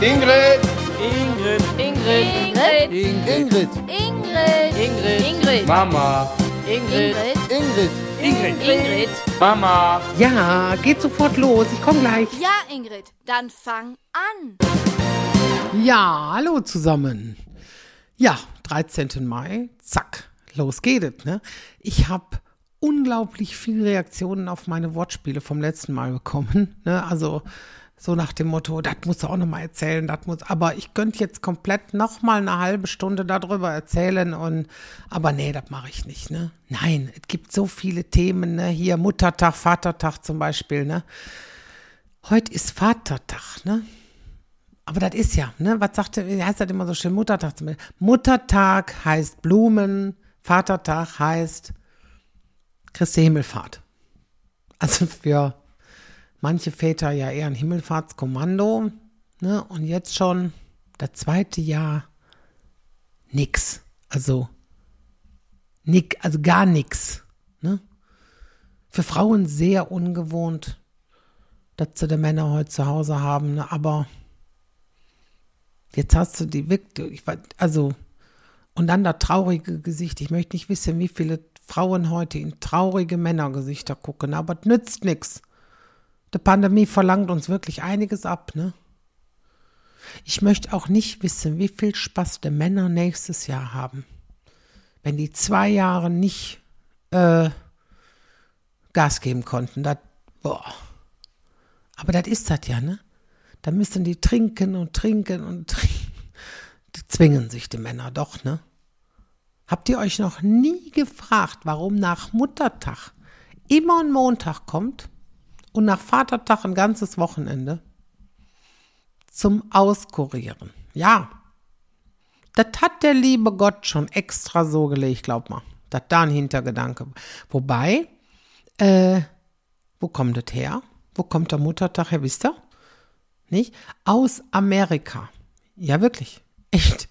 Ingrid. Ingrid. Ingrid. Ingrid. Ingrid. Ingrid. Ingrid. Mama. Ingrid. Ingrid. Ingrid. Ingrid. Mama. Ja, geht sofort los. Ich komme gleich. Ja, Ingrid, dann fang an. Ja, hallo zusammen. Ja, 13. Mai, zack, los geht es. Ne? Ich habe unglaublich viele Reaktionen auf meine Wortspiele vom letzten Mal bekommen. Ne? Also so nach dem Motto, das musst du auch noch mal erzählen, das muss. Aber ich könnte jetzt komplett noch mal eine halbe Stunde darüber erzählen und, aber nee, das mache ich nicht. Ne? Nein, es gibt so viele Themen. Ne? Hier Muttertag, Vatertag zum Beispiel. Ne? Heute ist Vatertag, ne? Aber das ist ja, ne? Was sagt heißt das immer so schön? Muttertag zum Beispiel. Muttertag heißt Blumen, Vatertag heißt Christi Himmelfahrt. Also für manche Väter ja eher ein Himmelfahrtskommando, ne? Und jetzt schon das zweite Jahr nix. Also nick, also gar nix, ne? Für Frauen sehr ungewohnt, dass sie die Männer heute zu Hause haben, ne? aber Jetzt hast du die wirklich, also, und dann das traurige Gesicht. Ich möchte nicht wissen, wie viele Frauen heute in traurige Männergesichter gucken, aber es nützt nichts. Die Pandemie verlangt uns wirklich einiges ab, ne? Ich möchte auch nicht wissen, wie viel Spaß die Männer nächstes Jahr haben. Wenn die zwei Jahre nicht äh, Gas geben konnten. Das, boah. Aber das ist das ja, ne? Da müssen die trinken und trinken und trinken. Die zwingen sich die Männer doch, ne? Habt ihr euch noch nie gefragt, warum nach Muttertag immer ein Montag kommt und nach Vatertag ein ganzes Wochenende? Zum Auskurieren. Ja. Das hat der liebe Gott schon extra so gelegt, glaub mal. Das da ein Hintergedanke. Wobei, äh, wo kommt das her? Wo kommt der Muttertag her, wisst ihr? nicht? Aus Amerika. Ja, wirklich. Echt.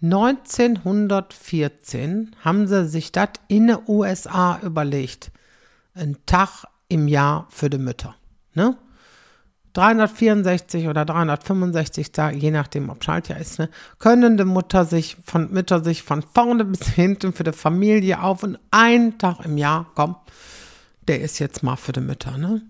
1914 haben sie sich das in den USA überlegt. Ein Tag im Jahr für die Mütter. Ne? 364 oder 365 Tage, je nachdem, ob Schaltjahr ist, ne, können die Mutter sich von, Mütter sich von vorne bis hinten für die Familie auf und einen Tag im Jahr, komm, der ist jetzt mal für die Mütter, ne?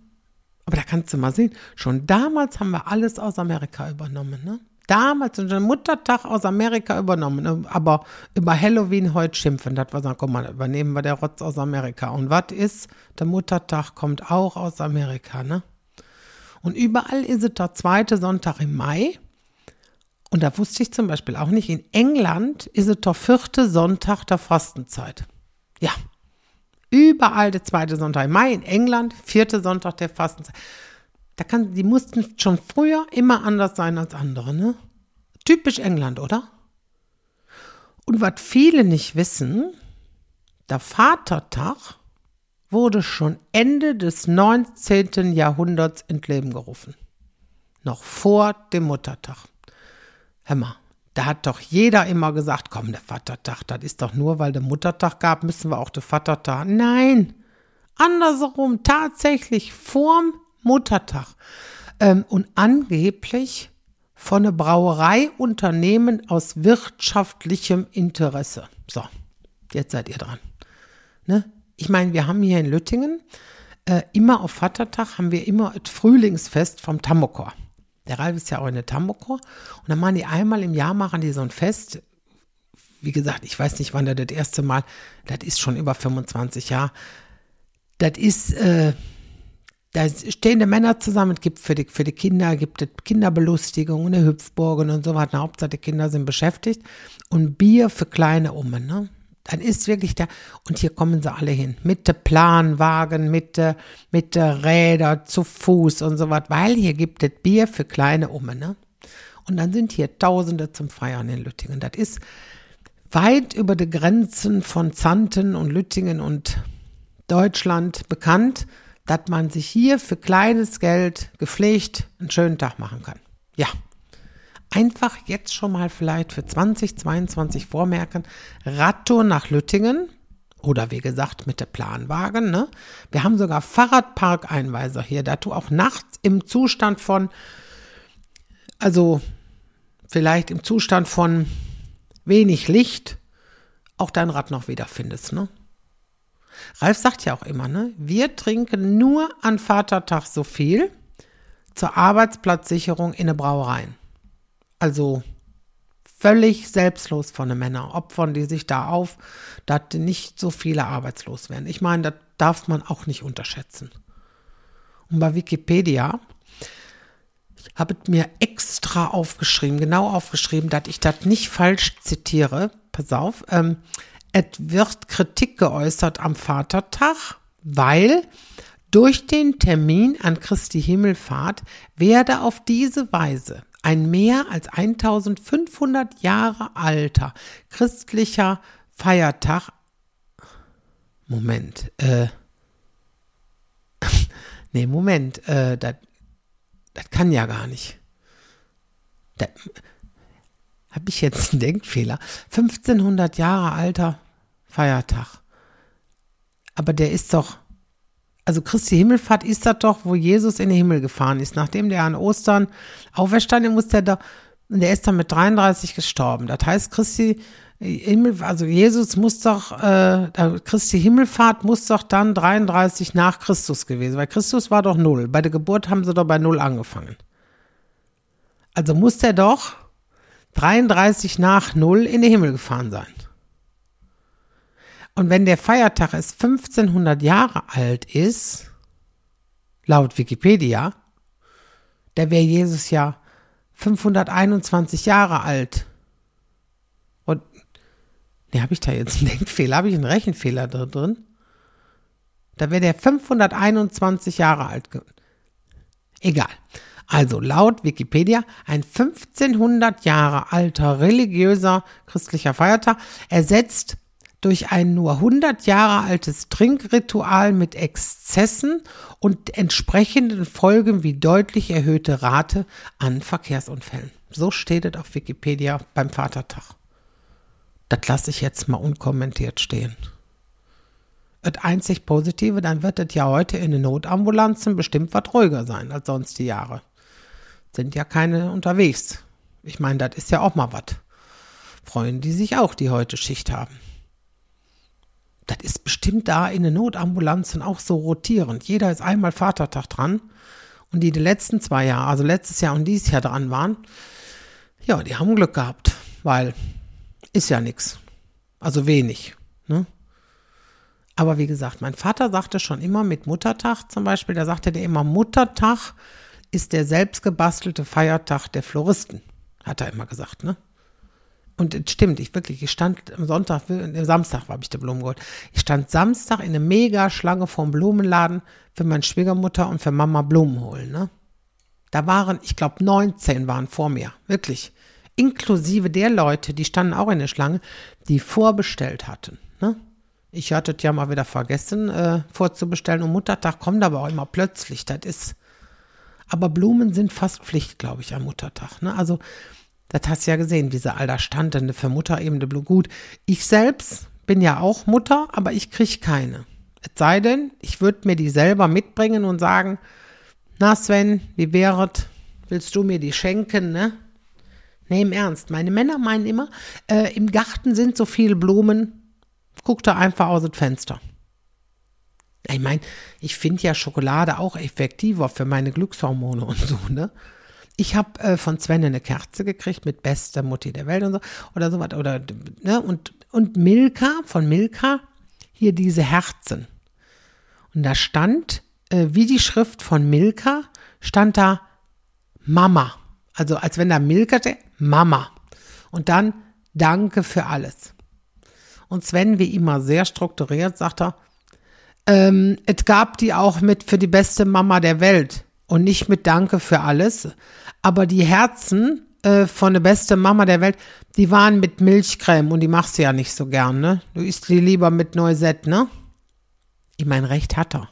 Aber da kannst du mal sehen, schon damals haben wir alles aus Amerika übernommen. Ne? Damals den Muttertag aus Amerika übernommen. Aber über Halloween heute schimpfen, das war sagen, komm mal, übernehmen wir der Rotz aus Amerika. Und was ist? Der Muttertag kommt auch aus Amerika. Ne? Und überall ist es der zweite Sonntag im Mai. Und da wusste ich zum Beispiel auch nicht, in England ist es der vierte Sonntag der Fastenzeit. Ja, Überall der zweite Sonntag im Mai, in England, vierte Sonntag der Fastenzeit. Da kann, die mussten schon früher immer anders sein als andere, ne? Typisch England, oder? Und was viele nicht wissen, der Vatertag wurde schon Ende des 19. Jahrhunderts ins Leben gerufen. Noch vor dem Muttertag. Hör mal, da hat doch jeder immer gesagt, komm, der Vatertag, das ist doch nur, weil der Muttertag gab, müssen wir auch den Vatertag. Nein, andersrum, tatsächlich vorm Muttertag. Ähm, und angeblich von einem Brauereiunternehmen aus wirtschaftlichem Interesse. So, jetzt seid ihr dran. Ne? Ich meine, wir haben hier in Lüttingen äh, immer auf Vatertag haben wir immer das Frühlingsfest vom Tambokor. Der Ralf ist ja auch in der Tambokor. Und dann machen die einmal im Jahr, machen die so ein Fest. Wie gesagt, ich weiß nicht, wann der das erste Mal, das ist schon über 25 Jahre. Das ist, äh, da stehen die Männer zusammen, es gibt für die, für die Kinder, gibt es Kinderbelustigung, eine Hüpfburg und so weiter. Hauptsache die Kinder sind beschäftigt. Und Bier für kleine Umme, ne? Dann ist wirklich der, und hier kommen sie alle hin, mit der Planwagen, mit der, mit der Räder, zu Fuß und so was, weil hier gibt es Bier für kleine Umme, ne? Und dann sind hier Tausende zum Feiern in Lüttingen. Das ist weit über die Grenzen von Zanten und Lüttingen und Deutschland bekannt, dass man sich hier für kleines Geld gepflegt einen schönen Tag machen kann. Ja, einfach jetzt schon mal vielleicht für 2022 vormerken, Radtour nach Lüttingen oder wie gesagt mit der Planwagen. Ne? Wir haben sogar Fahrradparkeinweiser hier, dazu auch nachts im Zustand von, also vielleicht im Zustand von wenig Licht auch dein Rad noch wiederfindest, ne? Ralf sagt ja auch immer, ne? Wir trinken nur an Vatertag so viel zur Arbeitsplatzsicherung in eine Brauerei. Also völlig selbstlos von den Männern, opfern die sich da auf, dass nicht so viele arbeitslos werden. Ich meine, das darf man auch nicht unterschätzen. Und bei Wikipedia ich habe mir extra aufgeschrieben, genau aufgeschrieben, dass ich das nicht falsch zitiere. Pass auf. Ähm, es wird Kritik geäußert am Vatertag, weil durch den Termin an Christi Himmelfahrt werde auf diese Weise ein mehr als 1500 Jahre alter christlicher Feiertag Moment, äh, nee, Moment, äh, das kann ja gar nicht. Habe ich jetzt einen Denkfehler? 1500 Jahre alter Feiertag. Aber der ist doch, also Christi Himmelfahrt ist das doch, wo Jesus in den Himmel gefahren ist. Nachdem der an Ostern auferstanden muss der da, der ist dann mit 33 gestorben. Das heißt, Christi Himmel, also Jesus muss doch, äh, Christi Himmelfahrt muss doch dann 33 nach Christus gewesen, weil Christus war doch null. Bei der Geburt haben sie doch bei null angefangen. Also muss der doch 33 nach null in den Himmel gefahren sein. Und wenn der Feiertag es 1500 Jahre alt ist, laut Wikipedia, da wäre Jesus ja 521 Jahre alt. Ne, habe ich da jetzt einen Denkfehler? Habe ich einen Rechenfehler drin? Da wäre der 521 Jahre alt. Egal. Also laut Wikipedia ein 1500 Jahre alter religiöser christlicher Feiertag ersetzt durch ein nur 100 Jahre altes Trinkritual mit Exzessen und entsprechenden Folgen wie deutlich erhöhte Rate an Verkehrsunfällen. So steht es auf Wikipedia beim Vatertag. Das lasse ich jetzt mal unkommentiert stehen. Das einzig Positive, dann wird es ja heute in den Notambulanzen bestimmt was ruhiger sein als sonst die Jahre. Sind ja keine unterwegs. Ich meine, das ist ja auch mal was. Freuen die sich auch, die heute Schicht haben. Das ist bestimmt da in den Notambulanzen auch so rotierend. Jeder ist einmal Vatertag dran. Und die die letzten zwei Jahre, also letztes Jahr und dieses Jahr dran waren, ja, die haben Glück gehabt, weil ist ja nichts. Also wenig. Ne? Aber wie gesagt, mein Vater sagte schon immer mit Muttertag zum Beispiel, da sagte der immer, Muttertag ist der selbstgebastelte Feiertag der Floristen, hat er immer gesagt, ne? Und es stimmt, ich wirklich, ich stand am Sonntag, am Samstag habe ich der Blumen geholt. Ich stand Samstag in einer Mega-Schlange vom Blumenladen für meine Schwiegermutter und für Mama Blumen holen, ne? Da waren, ich glaube, 19 waren vor mir, wirklich inklusive der Leute, die standen auch in der Schlange, die vorbestellt hatten. Ne? Ich hatte es ja mal wieder vergessen, äh, vorzubestellen. Und Muttertag kommt aber auch immer plötzlich. Das ist. Aber Blumen sind fast Pflicht, glaube ich, am Muttertag. Ne? Also, das hast du ja gesehen, wie sie all da standen. Für Mutter eben die Blume. Gut, ich selbst bin ja auch Mutter, aber ich kriege keine. Es sei denn, ich würde mir die selber mitbringen und sagen, na Sven, wie wäret, willst du mir die schenken, ne? Nee, im Ernst. Meine Männer meinen immer, äh, im Garten sind so viele Blumen, guck da einfach aus dem Fenster. Ich meine, ich finde ja Schokolade auch effektiver für meine Glückshormone und so, ne? Ich habe äh, von Sven eine Kerze gekriegt mit bester Mutti der Welt und so oder sowas oder ne und und Milka von Milka hier diese Herzen. Und da stand äh, wie die Schrift von Milka stand da Mama. Also als wenn da Milka steht, Mama. Und dann Danke für alles. Und Sven, wie immer sehr strukturiert, sagt er, ähm, es gab die auch mit für die beste Mama der Welt und nicht mit Danke für alles. Aber die Herzen äh, von der beste Mama der Welt, die waren mit Milchcreme und die machst du ja nicht so gern, ne? Du isst die lieber mit Noisette, ne? Ich mein, Recht hat er.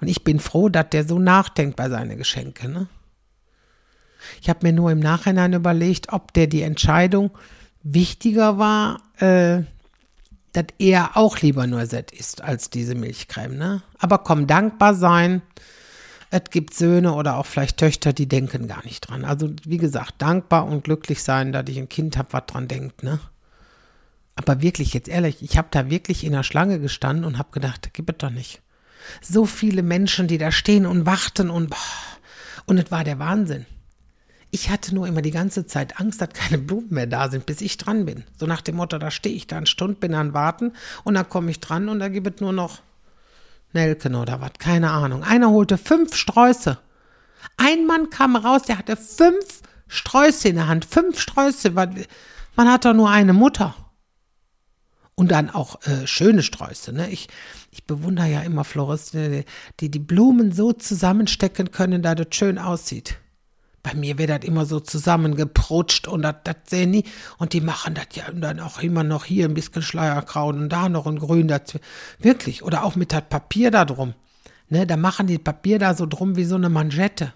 Und ich bin froh, dass der so nachdenkt bei seinen Geschenken, ne? Ich habe mir nur im Nachhinein überlegt, ob der die Entscheidung wichtiger war, äh, dass er auch lieber nur Set isst als diese Milchcreme. Ne? Aber komm, dankbar sein. Es gibt Söhne oder auch vielleicht Töchter, die denken gar nicht dran. Also wie gesagt, dankbar und glücklich sein, dass ich ein Kind habe, was dran denkt, ne? Aber wirklich, jetzt ehrlich, ich habe da wirklich in der Schlange gestanden und habe gedacht, gib es doch nicht. So viele Menschen, die da stehen und warten und boah, und es war der Wahnsinn. Ich hatte nur immer die ganze Zeit Angst, dass keine Blumen mehr da sind, bis ich dran bin. So nach dem Motto, da stehe ich da eine Stunde, bin an Warten und dann komme ich dran und da gibt es nur noch Nelken oder was, keine Ahnung. Einer holte fünf Sträuße. Ein Mann kam raus, der hatte fünf Sträuße in der Hand. Fünf Sträuße. Man hat doch nur eine Mutter. Und dann auch äh, schöne Sträuße. Ne? Ich, ich bewundere ja immer Floristen, die die Blumen so zusammenstecken können, dass das schön aussieht. Bei mir wird das immer so zusammengeprutscht und das, sehen nie. Und die machen das ja dann auch immer noch hier ein bisschen Schleierkraut und da noch ein Grün dazu. Wirklich. Oder auch mit das Papier da drum. Ne, da machen die Papier da so drum wie so eine Manschette.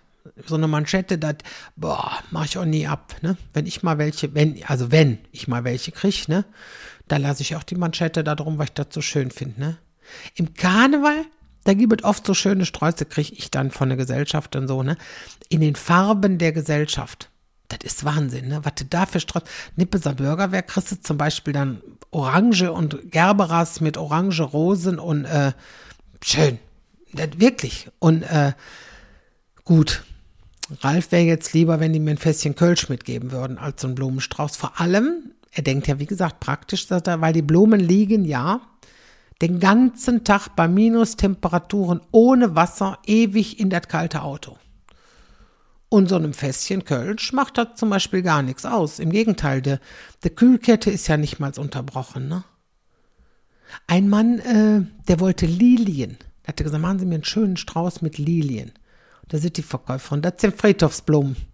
So eine Manschette, das, boah, mach ich auch nie ab, ne? Wenn ich mal welche, wenn, also wenn ich mal welche kriege, ne? Da lasse ich auch die Manschette da drum, weil ich das so schön finde, ne? Im Karneval, da gibt es oft so schöne Sträuße, kriege ich dann von der Gesellschaft und so, ne? In den Farben der Gesellschaft. Das ist Wahnsinn, ne? Was du da für Sträuße. Nippeser Bürgerwehr kriegst du zum Beispiel dann Orange und Gerberas mit Orange, Rosen und äh, schön. Das, wirklich. Und äh, gut. Ralf wäre jetzt lieber, wenn die mir ein Fässchen Kölsch mitgeben würden, als so ein Blumenstrauß. Vor allem, er denkt ja, wie gesagt, praktisch, sagt er, weil die Blumen liegen ja den ganzen Tag bei Minustemperaturen ohne Wasser ewig in das kalte Auto. Und so einem Fässchen Kölsch macht das zum Beispiel gar nichts aus. Im Gegenteil, die, die Kühlkette ist ja nicht mal unterbrochen. Ne? Ein Mann, äh, der wollte Lilien. Der hatte gesagt, machen Sie mir einen schönen Strauß mit Lilien. Da sind die Verkäuferin, das sind Friedhofsblumen.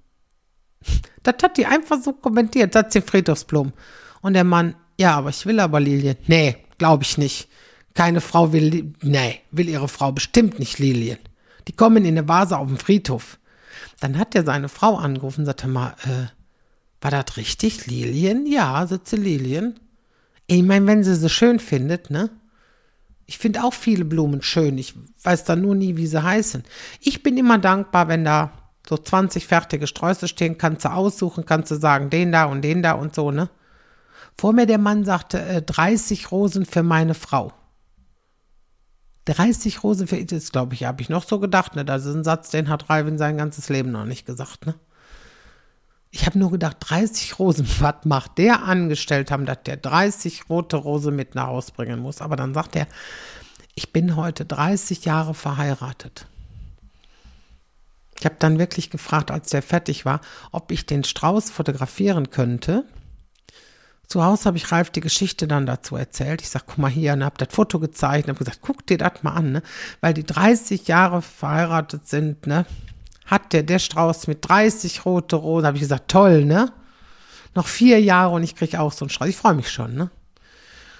Das hat die einfach so kommentiert, das sind Friedhofsblumen. Und der Mann, ja, aber ich will aber Lilien. Nee, glaube ich nicht. Keine Frau will, nee, will ihre Frau bestimmt nicht Lilien. Die kommen in eine Vase auf dem Friedhof. Dann hat er seine Frau angerufen sagte mal, äh, war das richtig? Lilien? Ja, sitze Lilien. Ich meine, wenn sie sie schön findet, ne? Ich finde auch viele Blumen schön. Ich weiß dann nur nie, wie sie heißen. Ich bin immer dankbar, wenn da so 20 fertige Sträuße stehen, kannst du aussuchen, kannst du sagen, den da und den da und so, ne? Vor mir der Mann sagte, äh, 30 Rosen für meine Frau. 30 Rosen für das glaube ich, habe ich noch so gedacht, ne? Das ist ein Satz, den hat Ralvin sein ganzes Leben noch nicht gesagt, ne? Ich habe nur gedacht, 30 Rosen, was macht der angestellt haben, dass der 30 rote Rose mit nach Hause bringen muss. Aber dann sagt er, ich bin heute 30 Jahre verheiratet. Ich habe dann wirklich gefragt, als der fertig war, ob ich den Strauß fotografieren könnte. Zu Hause habe ich Ralf die Geschichte dann dazu erzählt. Ich sage, guck mal hier, und habe das Foto gezeigt und habe gesagt, guck dir das mal an, ne? weil die 30 Jahre verheiratet sind, ne? hat der, der Strauß mit 30 rote Rosen. habe ich gesagt, toll, ne? Noch vier Jahre und ich kriege auch so einen Strauß. Ich freue mich schon, ne?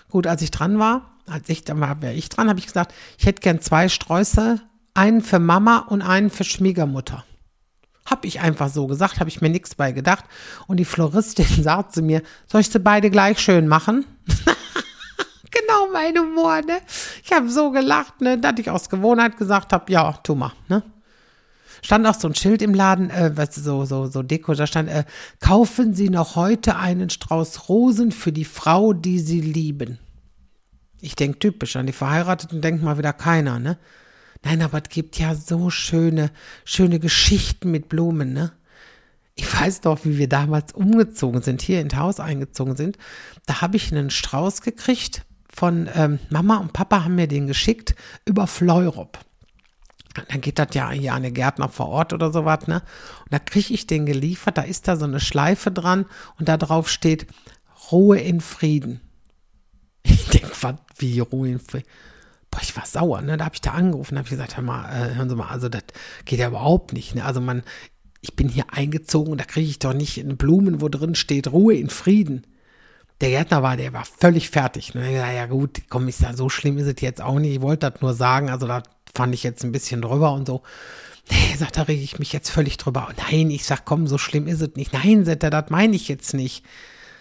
Gut, als ich dran war, als ich, dann war ich dran, habe ich gesagt, ich hätte gern zwei Sträuße, einen für Mama und einen für Schwiegermutter. Hab ich einfach so gesagt, habe ich mir nichts bei gedacht. Und die Floristin sagt zu mir, soll ich sie beide gleich schön machen? genau mein Humor, ne? Ich habe so gelacht, ne, dass ich aus Gewohnheit gesagt habe, ja, tu mal, ne? Stand auch so ein Schild im Laden, äh, was so, so, so Deko, da stand, äh, kaufen Sie noch heute einen Strauß Rosen für die Frau, die Sie lieben. Ich denke typisch an die Verheirateten, denkt mal wieder keiner, ne? Nein, aber es gibt ja so schöne, schöne Geschichten mit Blumen, ne? Ich weiß doch, wie wir damals umgezogen sind, hier ins Haus eingezogen sind. Da habe ich einen Strauß gekriegt von ähm, Mama und Papa haben mir den geschickt über Fleurop. Dann geht das ja hier an eine Gärtner vor Ort oder sowas, ne? Und da kriege ich den geliefert, da ist da so eine Schleife dran und da drauf steht Ruhe in Frieden. Ich denke, was, wie Ruhe in Frieden? Boah, ich war sauer, ne? Da habe ich da angerufen, habe ich gesagt, hör mal, äh, hören Sie mal, also das geht ja überhaupt nicht, ne? Also man, ich bin hier eingezogen, da kriege ich doch nicht Blumen, wo drin steht Ruhe in Frieden. Der Gärtner war, der war völlig fertig. Ne? Ja, gut, komm, ist ja so schlimm ist es jetzt auch nicht. Ich wollte das nur sagen, also da fand ich jetzt ein bisschen drüber und so. Nee, sagt, da rege ich mich jetzt völlig drüber. Nein, ich sag, komm, so schlimm ist es nicht. Nein, sagt er, das meine ich jetzt nicht.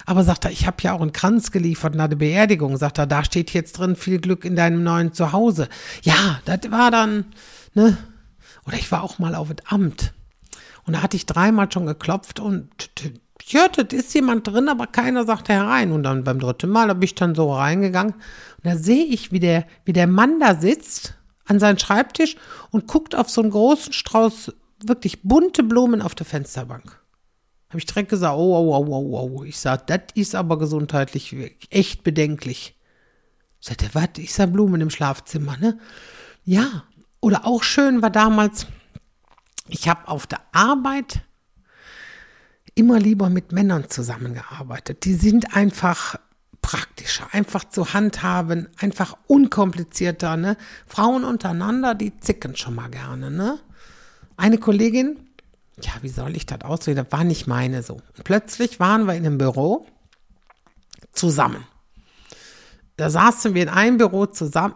Aber sagt er, ich habe ja auch einen Kranz geliefert nach der Beerdigung. Sagt er, da steht jetzt drin viel Glück in deinem neuen Zuhause. Ja, das war dann, ne? Oder ich war auch mal auf das Amt. Und da hatte ich dreimal schon geklopft und ja, das ist jemand drin, aber keiner sagte herein. Und dann beim dritten Mal bin ich dann so reingegangen und da sehe ich, wie der, wie der Mann da sitzt an seinem Schreibtisch und guckt auf so einen großen Strauß wirklich bunte Blumen auf der Fensterbank. Habe ich direkt gesagt, oh, oh, oh, oh, oh. Ich sag, das ist aber gesundheitlich echt bedenklich. Sagt er, was? Ich sah Blumen im Schlafzimmer, ne? Ja. Oder auch schön war damals, ich habe auf der Arbeit immer lieber mit Männern zusammengearbeitet. Die sind einfach praktischer, einfach zu handhaben, einfach unkomplizierter. Ne? Frauen untereinander, die zicken schon mal gerne. Ne? Eine Kollegin, ja, wie soll ich das ausdrücken? Das war nicht meine so. Und plötzlich waren wir in einem Büro zusammen. Da saßen wir in einem Büro zusammen.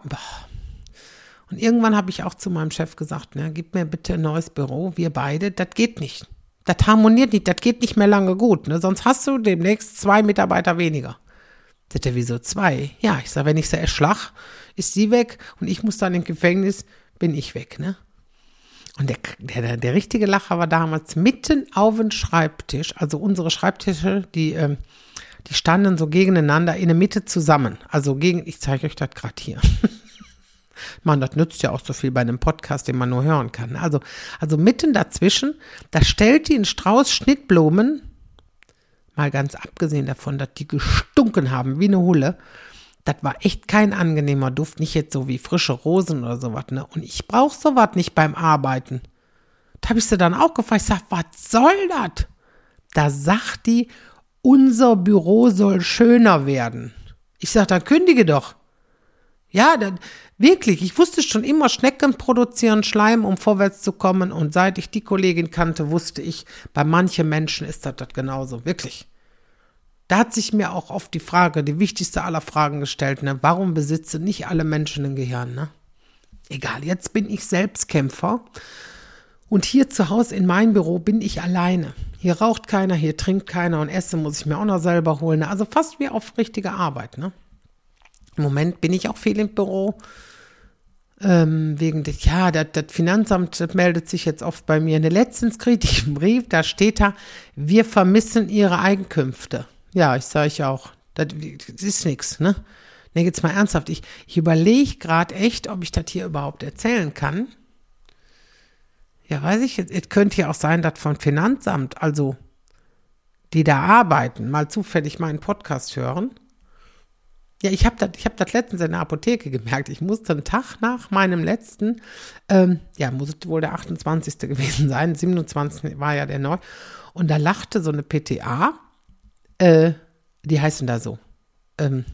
Und irgendwann habe ich auch zu meinem Chef gesagt, ne, gib mir bitte ein neues Büro, wir beide, das geht nicht. Das harmoniert nicht, das geht nicht mehr lange gut, ne? sonst hast du demnächst zwei Mitarbeiter weniger. Sagt er, wieso zwei? Ja, ich sage, wenn ich sie erschlag, ist sie weg und ich muss dann im Gefängnis, bin ich weg, ne? Und der, der, der richtige Lacher war damals mitten auf dem Schreibtisch, also unsere Schreibtische, die, ähm, die standen so gegeneinander in der Mitte zusammen. Also gegen, ich zeige euch das gerade hier. Man, das nützt ja auch so viel bei einem Podcast, den man nur hören kann. Also, also mitten dazwischen, da stellt die einen Strauß Schnittblumen, mal ganz abgesehen davon, dass die gestunken haben wie eine Hulle. Das war echt kein angenehmer Duft, nicht jetzt so wie frische Rosen oder sowas, ne? Und ich brauche sowas nicht beim Arbeiten. Da habe ich sie dann auch gefragt, ich sag, was soll das? Da sagt die, unser Büro soll schöner werden. Ich sag, dann kündige doch. Ja, dann, wirklich, ich wusste schon immer, Schnecken produzieren Schleim, um vorwärts zu kommen. Und seit ich die Kollegin kannte, wusste ich, bei manchen Menschen ist das, das genauso. Wirklich. Da hat sich mir auch oft die Frage, die wichtigste aller Fragen gestellt, ne? warum besitzen nicht alle Menschen ein Gehirn? Ne? Egal, jetzt bin ich Selbstkämpfer. Und hier zu Hause in meinem Büro bin ich alleine. Hier raucht keiner, hier trinkt keiner und Essen muss ich mir auch noch selber holen. Ne? Also fast wie auf richtige Arbeit. Ne? Im Moment bin ich auch viel im Büro. Ähm, wegen des, ja, das, Finanzamt meldet sich jetzt oft bei mir. In der letzten kritischen Brief, da steht da, wir vermissen ihre Einkünfte. Ja, ich sage ich auch. Das, das ist nichts, ne? Ne, jetzt mal ernsthaft. Ich, ich überlege gerade echt, ob ich das hier überhaupt erzählen kann. Ja, weiß ich, es könnte ja auch sein, dass von Finanzamt, also die da arbeiten, mal zufällig meinen Podcast hören ja, ich habe das ich hab letztens in der Apotheke gemerkt. Ich musste einen Tag nach meinem letzten, ähm, ja, muss wohl der 28. gewesen sein, 27. war ja der neu. Und da lachte so eine PTA, äh, die heißen da so, ähm,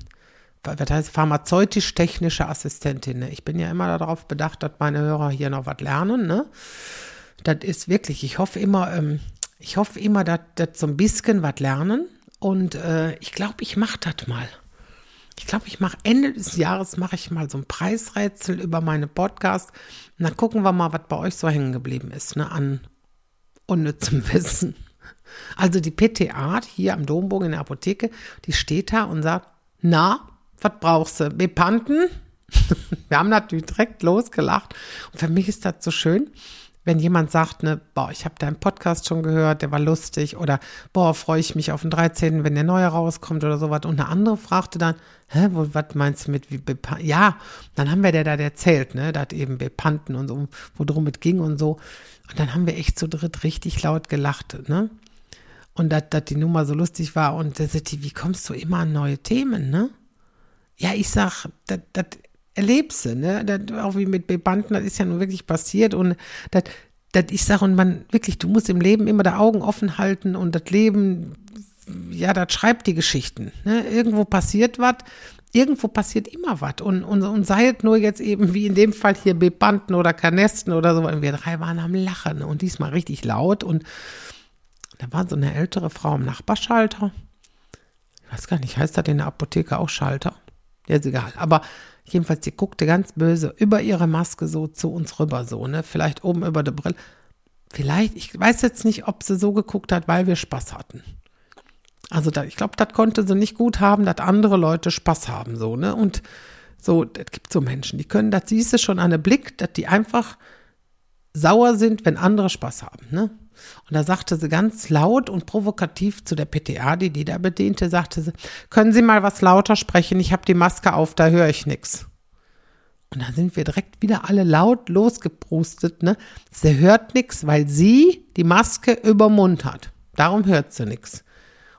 was heißt pharmazeutisch-technische Assistentin. Ne? Ich bin ja immer darauf bedacht, dass meine Hörer hier noch was lernen. Ne? Das ist wirklich, ich hoffe immer, ähm, ich hoffe immer, dass, so ein bisschen was lernen. Und äh, ich glaube, ich mache das mal. Ich glaube, ich mache Ende des Jahres mache ich mal so ein Preisrätsel über meine Podcasts und dann gucken wir mal, was bei euch so hängen geblieben ist, ne, an unnützem Wissen. Also die PTA hier am Dombogen in der Apotheke, die steht da und sagt, na, was brauchst du? Bepanten? Wir haben natürlich direkt losgelacht. Und für mich ist das so schön, wenn jemand sagt, ne, boah, ich habe deinen Podcast schon gehört, der war lustig oder boah, freue ich mich auf den 13., wenn der neue rauskommt oder sowas. Und eine andere fragte dann, hä, was meinst du mit wie Bepanten? Ja, dann haben wir der da erzählt, ne, da hat eben Bepanten und so, wo drum es ging und so. Und dann haben wir echt zu dritt richtig laut gelacht, ne? Und dass die Nummer so lustig war und sagt die, wie kommst du immer an neue Themen, ne? Ja, ich sag, das erlebst du, ne? Das, auch wie mit Bebanden, das ist ja nun wirklich passiert und das, das, ich sage, und man wirklich, du musst im Leben immer die Augen offen halten und das Leben, ja, das schreibt die Geschichten. Ne? Irgendwo passiert was, irgendwo passiert immer was. Und, und, und sei es nur jetzt eben wie in dem Fall hier Bebanden oder Kanesten oder so, wir drei waren am Lachen und diesmal richtig laut. Und da war so eine ältere Frau am Nachbarschalter. Ich weiß gar nicht, heißt das in der Apotheke auch Schalter? Ja, ist egal. Aber Jedenfalls, sie guckte ganz böse über ihre Maske so zu uns rüber, so, ne? Vielleicht oben über der Brille. Vielleicht, ich weiß jetzt nicht, ob sie so geguckt hat, weil wir Spaß hatten. Also, da, ich glaube, das konnte sie nicht gut haben, dass andere Leute Spaß haben, so, ne? Und so, es gibt so Menschen, die können, das siehst du schon an der Blick, dass die einfach sauer sind, wenn andere Spaß haben, ne? Und da sagte sie ganz laut und provokativ zu der PTA, die die da bediente, sagte sie, können Sie mal was lauter sprechen? Ich habe die Maske auf, da höre ich nichts. Und da sind wir direkt wieder alle laut losgeprustet, ne? Sie hört nichts, weil sie die Maske über Mund hat. Darum hört sie nichts.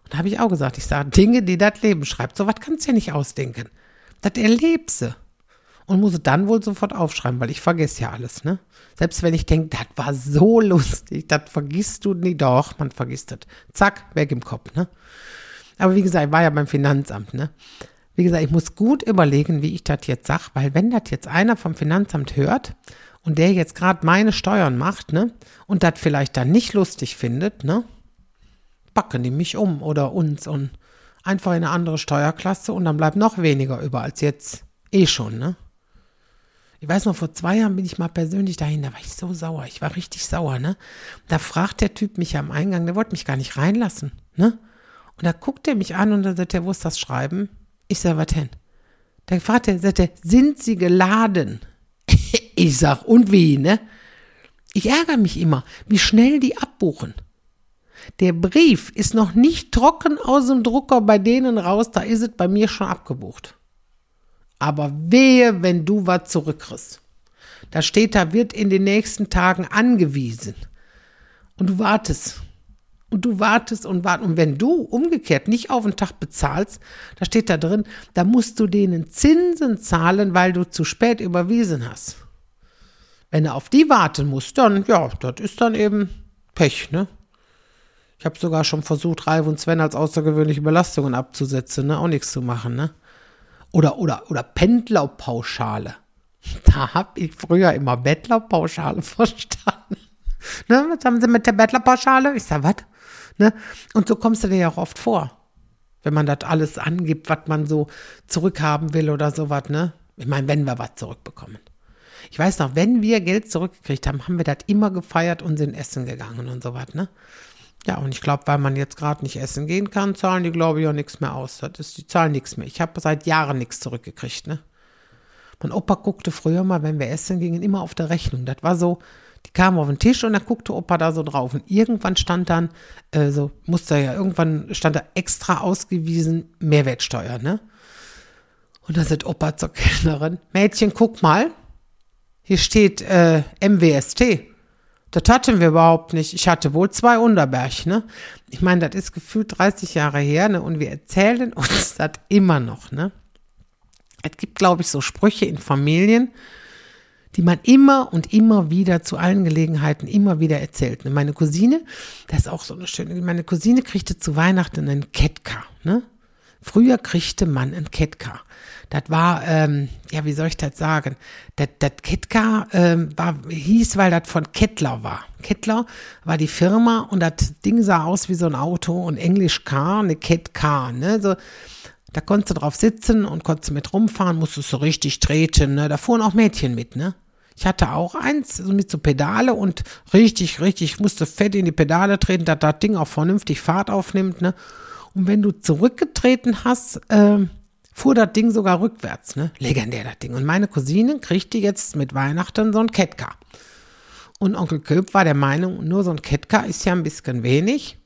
Und da habe ich auch gesagt, ich sage, Dinge, die das Leben schreibt, so was kannst du ja nicht ausdenken. Das erlebst sie und muss dann wohl sofort aufschreiben, weil ich vergesse ja alles, ne? Selbst wenn ich denke, das war so lustig, das vergisst du nie. Doch, man vergisst das. Zack, weg im Kopf, ne? Aber wie gesagt, ich war ja beim Finanzamt, ne? Wie gesagt, ich muss gut überlegen, wie ich das jetzt sage, weil wenn das jetzt einer vom Finanzamt hört und der jetzt gerade meine Steuern macht, ne? Und das vielleicht dann nicht lustig findet, ne? Backen die mich um oder uns und einfach in eine andere Steuerklasse und dann bleibt noch weniger über als jetzt eh schon, ne? Ich weiß noch, vor zwei Jahren bin ich mal persönlich dahin, da war ich so sauer. Ich war richtig sauer, ne? Da fragt der Typ mich am Eingang, der wollte mich gar nicht reinlassen, ne? Und da guckt er mich an und dann sagt er, wo ist das Schreiben? Ich sag, was denn? Da fragt er, sagt er, sind Sie geladen? ich sag, und wie, ne? Ich ärgere mich immer, wie schnell die abbuchen. Der Brief ist noch nicht trocken aus dem Drucker bei denen raus, da ist es bei mir schon abgebucht. Aber wehe, wenn du was zurückkriegst. Da steht, da wird in den nächsten Tagen angewiesen. Und du wartest. Und du wartest und wartest. Und wenn du umgekehrt nicht auf den Tag bezahlst, da steht da drin, da musst du denen Zinsen zahlen, weil du zu spät überwiesen hast. Wenn du auf die warten musst, dann, ja, das ist dann eben Pech, ne? Ich habe sogar schon versucht, Ralf und Sven als außergewöhnliche Belastungen abzusetzen, ne? Auch nichts zu machen, ne? Oder, oder, oder Pendlerpauschale. Da habe ich früher immer Bettlerpauschale verstanden. Ne, was haben Sie mit der Bettlerpauschale? Ich sage, was? Ne? Und so kommst du dir ja auch oft vor, wenn man das alles angibt, was man so zurückhaben will oder sowas, ne? Ich meine, wenn wir was zurückbekommen. Ich weiß noch, wenn wir Geld zurückgekriegt haben, haben wir das immer gefeiert und sind essen gegangen und sowas, ne? Ja, und ich glaube, weil man jetzt gerade nicht essen gehen kann, zahlen die, glaube ich, auch nichts mehr aus. Das ist, die zahlen nichts mehr. Ich habe seit Jahren nichts zurückgekriegt, ne? Mein Opa guckte früher mal, wenn wir essen gingen, immer auf der Rechnung. Das war so, die kamen auf den Tisch und dann guckte Opa da so drauf. Und irgendwann stand dann, äh, so musste ja, irgendwann stand da extra ausgewiesen Mehrwertsteuer, ne? Und da sagt Opa zur Kellnerin, Mädchen, guck mal, hier steht äh, MWST. Das hatten wir überhaupt nicht. Ich hatte wohl zwei Unterberg, ne? Ich meine, das ist gefühlt 30 Jahre her, ne? Und wir erzählen uns das immer noch, ne? Es gibt, glaube ich, so Sprüche in Familien, die man immer und immer wieder zu allen Gelegenheiten immer wieder erzählt. Ne? Meine Cousine, das ist auch so eine schöne, meine Cousine kriegte zu Weihnachten einen Ketka, ne? Früher kriegte man einen Ketka. Das war, ähm, ja, wie soll ich das sagen? Das, Ketka ähm, war, hieß, weil das von Kettler war. Kettler war die Firma und das Ding sah aus wie so ein Auto und Englisch Car, eine Car, ne? So, da konntest du drauf sitzen und konntest mit rumfahren, musstest so richtig treten, ne? Da fuhren auch Mädchen mit, ne? Ich hatte auch eins so mit so Pedale und richtig, richtig, musste fett in die Pedale treten, dass das Ding auch vernünftig Fahrt aufnimmt, ne? Und wenn du zurückgetreten hast, ähm, fuhr das Ding sogar rückwärts, ne? Legendär das Ding. Und meine Cousine kriegte jetzt mit Weihnachten so ein Ketka. Und Onkel Köp war der Meinung, nur so ein Ketka ist ja ein bisschen wenig.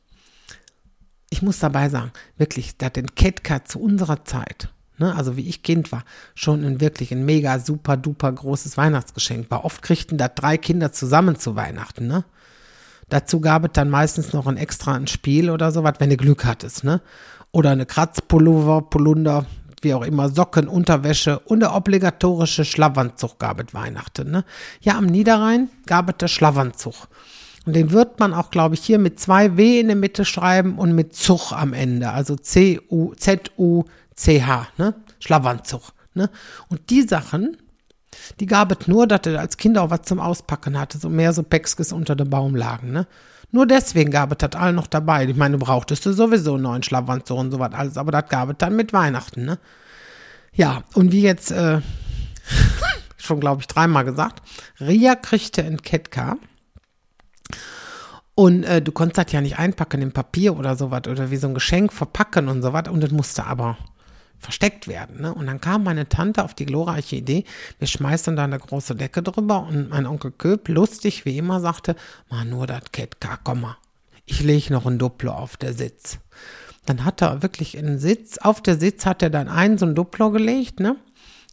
Ich muss dabei sagen, wirklich, dass den Ketka zu unserer Zeit, ne, also wie ich Kind war, schon ein wirklich ein mega super duper großes Weihnachtsgeschenk war. Oft kriegten da drei Kinder zusammen zu Weihnachten, ne? Dazu gab es dann meistens noch ein extra ein Spiel oder sowas, wenn du Glück hattest, ne? Oder eine Kratzpullover, Polunder, wie auch immer, Socken, Unterwäsche und der obligatorische Schlafanzug gab es Weihnachten. Ne? Ja, am Niederrhein gab es der Schlafanzug. Und den wird man auch, glaube ich, hier mit zwei W in der Mitte schreiben und mit Zug am Ende. Also C-U, Z-U-C-H, ne? Schlafanzug. Ne? Und die Sachen, die gab es nur, dass er als Kind auch was zum Auspacken hatte, so mehr so Päckskes unter dem Baum lagen, ne? Nur deswegen gab es das allen noch dabei. Ich meine, du brauchtest du sowieso einen neuen Schlafanzug und so was alles, aber das gab es dann mit Weihnachten, ne? Ja, und wie jetzt äh, schon, glaube ich, dreimal gesagt, Ria kriegte ein Ketka. Und äh, du konntest das ja nicht einpacken in Papier oder sowas oder wie so ein Geschenk verpacken und sowas. Und das musste aber versteckt werden. Ne? Und dann kam meine Tante auf die glorreiche Idee, wir schmeißen da eine große Decke drüber und mein Onkel Köp, lustig wie immer, sagte, mal nur das Ketka, komm mal, ich lege noch ein Duplo auf der Sitz. Dann hat er wirklich einen Sitz, auf der Sitz hat er dann einen so ein Duplo gelegt, ne?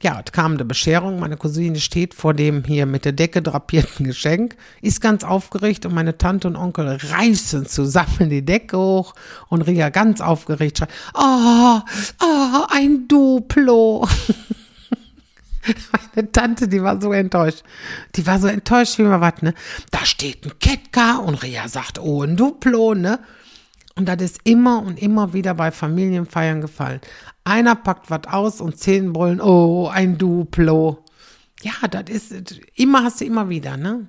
Ja, es kam eine Bescherung. Meine Cousine steht vor dem hier mit der Decke drapierten Geschenk, ist ganz aufgeregt und meine Tante und Onkel reißen zusammen die Decke hoch und Ria ganz aufgeregt schreit, oh, oh, ein Duplo. Meine Tante, die war so enttäuscht. Die war so enttäuscht wie immer was, ne? Da steht ein Ketka und Ria sagt, oh, ein Duplo, ne? Und das ist immer und immer wieder bei Familienfeiern gefallen. Einer packt was aus und zehn brüllen, oh, ein Duplo. Ja, das ist, immer hast du immer wieder, ne?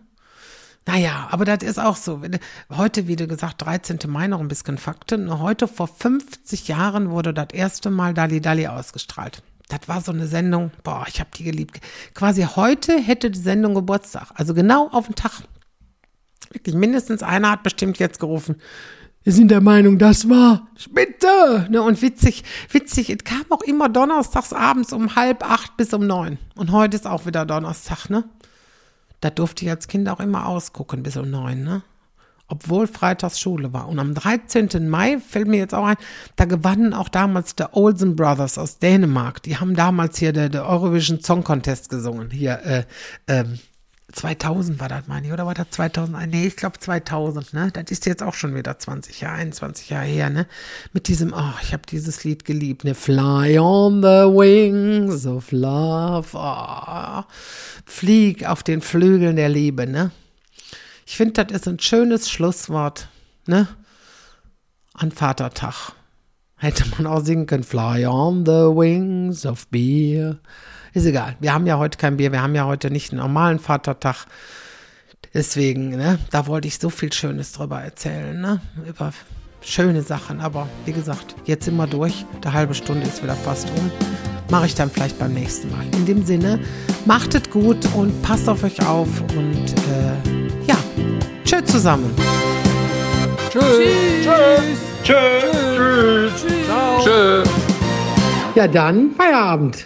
Naja, aber das ist auch so. Heute, wie du gesagt, 13. Mai noch ein bisschen Fakten. Heute vor 50 Jahren wurde das erste Mal Dali Dali ausgestrahlt. Das war so eine Sendung, boah, ich habe die geliebt. Quasi heute hätte die Sendung Geburtstag. Also genau auf den Tag. Wirklich, mindestens einer hat bestimmt jetzt gerufen. Wir sind der Meinung, das war Spitze. Ne, und witzig, witzig, es kam auch immer donnerstags abends um halb acht bis um neun. Und heute ist auch wieder Donnerstag, ne? Da durfte ich als Kind auch immer ausgucken bis um neun, ne? Obwohl freitags Schule war. Und am 13. Mai fällt mir jetzt auch ein, da gewannen auch damals der Olsen Brothers aus Dänemark. Die haben damals hier der, der Eurovision Song Contest gesungen. Hier, äh, ähm, 2000 war das, meine ich, oder war das 2001? Nee, ich glaube 2000, ne? Das ist jetzt auch schon wieder 20 Jahre, 21 Jahre her, ne? Mit diesem, oh, ich habe dieses Lied geliebt, ne? Fly on the wings of love, oh. Flieg auf den Flügeln der Liebe, ne? Ich finde, das ist ein schönes Schlusswort, ne? An Vatertag. Hätte man auch singen können, Fly on the wings of beer. Ist egal. Wir haben ja heute kein Bier. Wir haben ja heute nicht einen normalen Vatertag. Deswegen, ne, da wollte ich so viel Schönes drüber erzählen, ne, über schöne Sachen. Aber wie gesagt, jetzt sind wir durch. Die halbe Stunde ist wieder fast um. Mache ich dann vielleicht beim nächsten Mal. In dem Sinne, macht es gut und passt auf euch auf und äh, ja, tschö zusammen. Tschüss. Tschüss. Tschüss. Tschüss. Tschüss. Tschüss. Ja, dann Feierabend.